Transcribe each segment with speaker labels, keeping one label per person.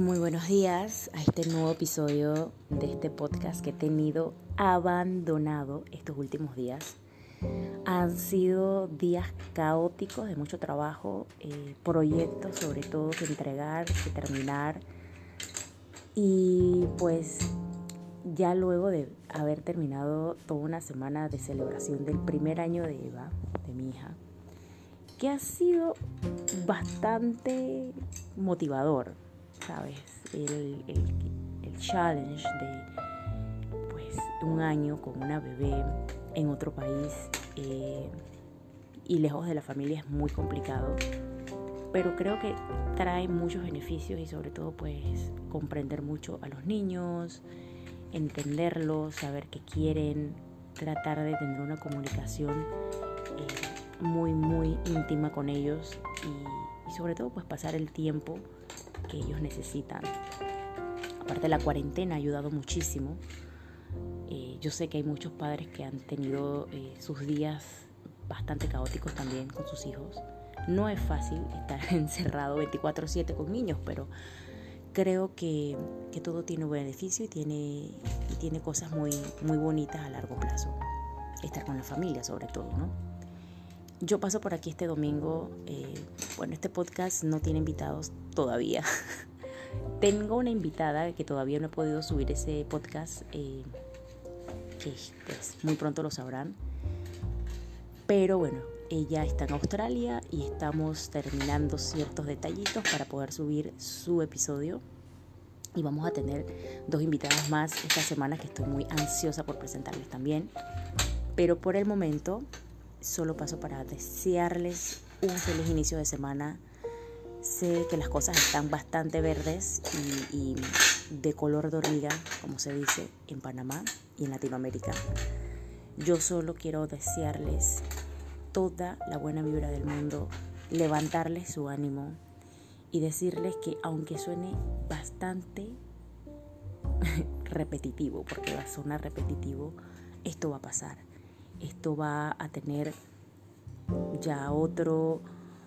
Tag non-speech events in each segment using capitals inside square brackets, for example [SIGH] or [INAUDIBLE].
Speaker 1: Muy buenos días a este nuevo episodio de este podcast que he tenido abandonado estos últimos días. Han sido días caóticos de mucho trabajo, eh, proyectos sobre todo que entregar, que terminar. Y pues ya luego de haber terminado toda una semana de celebración del primer año de Eva, de mi hija, que ha sido bastante motivador, ¿sabes? El, challenge de pues, un año con una bebé en otro país eh, y lejos de la familia es muy complicado, pero creo que trae muchos beneficios y sobre todo pues comprender mucho a los niños, entenderlos, saber qué quieren, tratar de tener una comunicación eh, muy, muy íntima con ellos y, sobre todo pues pasar el tiempo que ellos necesitan. Aparte la cuarentena ha ayudado muchísimo. Eh, yo sé que hay muchos padres que han tenido eh, sus días bastante caóticos también con sus hijos. No es fácil estar [LAUGHS] encerrado 24/7 con niños, pero creo que, todo tiene un beneficio y tiene, y tiene cosas muy, muy bonitas a largo plazo. Estar con la familia sobre todo, ¿no? Yo paso por aquí este domingo. Eh, bueno, este podcast no tiene invitados todavía. [LAUGHS] Tengo una invitada que todavía no he podido subir ese podcast, eh, que pues muy pronto lo sabrán. Pero bueno, ella está en Australia y estamos terminando ciertos detallitos para poder subir su episodio. Y vamos a tener dos invitadas más esta semana que estoy muy ansiosa por presentarles también. Pero por el momento solo paso para desearles un feliz inicio de semana. Sé que las cosas están bastante verdes y, de color de hormiga, como se dice en Panamá y en Latinoamérica. Yo solo quiero desearles toda la buena vibra del mundo, levantarles su ánimo y decirles que aunque suene bastante [LAUGHS] repetitivo, porque va a sonar repetitivo, esto va a pasar. Esto va a tener ya otro,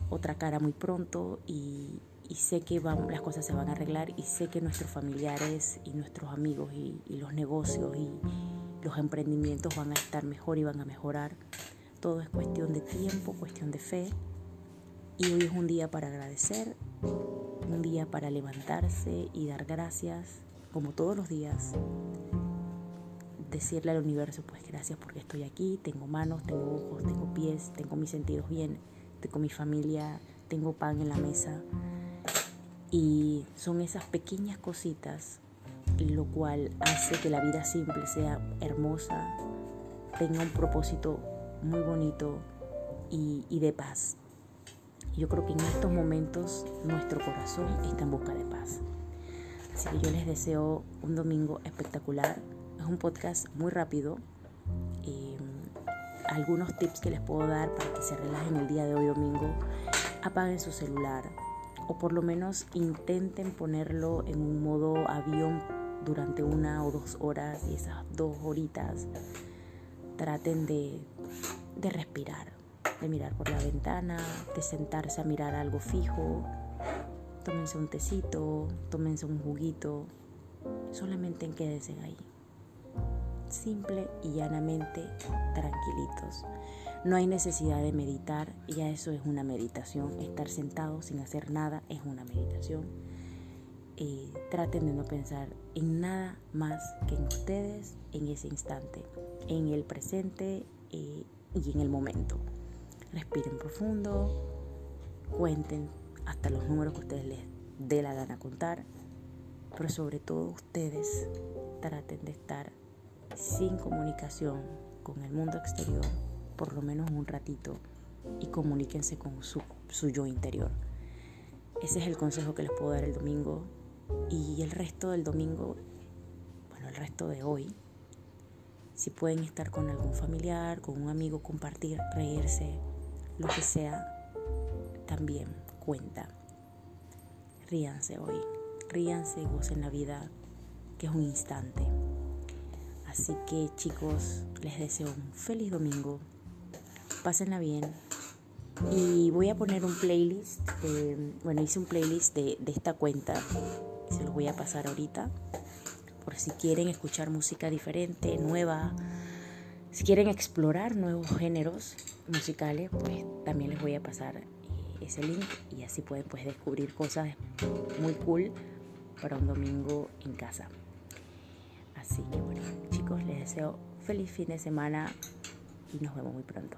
Speaker 1: otra cara muy pronto y, sé que las cosas se van a arreglar y sé que nuestros familiares y nuestros amigos y los negocios y los emprendimientos van a estar mejor y van a mejorar todo es cuestión de tiempo, cuestión de fe. Y hoy es un día para agradecer, un día para levantarse y dar gracias, como todos los días. Decirle al universo, pues gracias porque estoy aquí, tengo manos, tengo ojos, tengo pies, tengo mis sentidos bien, tengo mi familia, tengo pan en la mesa. Y son esas pequeñas cositas lo cual hace que la vida simple sea hermosa, tenga un propósito muy bonito y, de paz. Yo creo que en estos momentos nuestro corazón está en busca de paz. Así que yo les deseo un domingo espectacular. Es un podcast muy rápido. Eh, algunos tips que les puedo dar para que se relajen el día de hoy domingo. Apaguen su celular o por lo menos intenten ponerlo en un modo avión durante una o dos horas y esas dos horitas traten de de respirar, de mirar por la ventana, de sentarse a mirar algo fijo. Tómense un tecito, tómense un juguito, solamente quédense ahí. Simple y llanamente tranquilitos. No hay necesidad de meditar, ya eso es una meditación. Estar sentado sin hacer nada es una meditación. Eh, traten de no pensar en nada más que en ustedes en ese instante, en el presente, eh, y en el momento. Respiren profundo, cuenten hasta los números que ustedes les dé la gana contar, pero sobre todo ustedes traten de estar sin comunicación con el mundo exterior por lo menos un ratito y comuníquense con su, su yo interior. Ese es el consejo que les puedo dar el domingo y el resto del domingo, bueno, el resto de hoy, si pueden estar con algún familiar, con un amigo, compartir, reírse, lo que sea, también cuenta. Ríanse hoy, ríanse y gocen la vida, que es un instante. Así que chicos, les deseo un feliz domingo. Pásenla bien. Y voy a poner un playlist. bueno, hice un playlist de, de esta cuenta. se los voy a pasar ahorita. Por si quieren escuchar música diferente, nueva, si quieren explorar nuevos géneros musicales, pues también les voy a pasar eh, ese link y así pueden pues descubrir cosas muy cool para un domingo en casa. Así que bueno, les deseo feliz fin de semana y nos vemos muy pronto.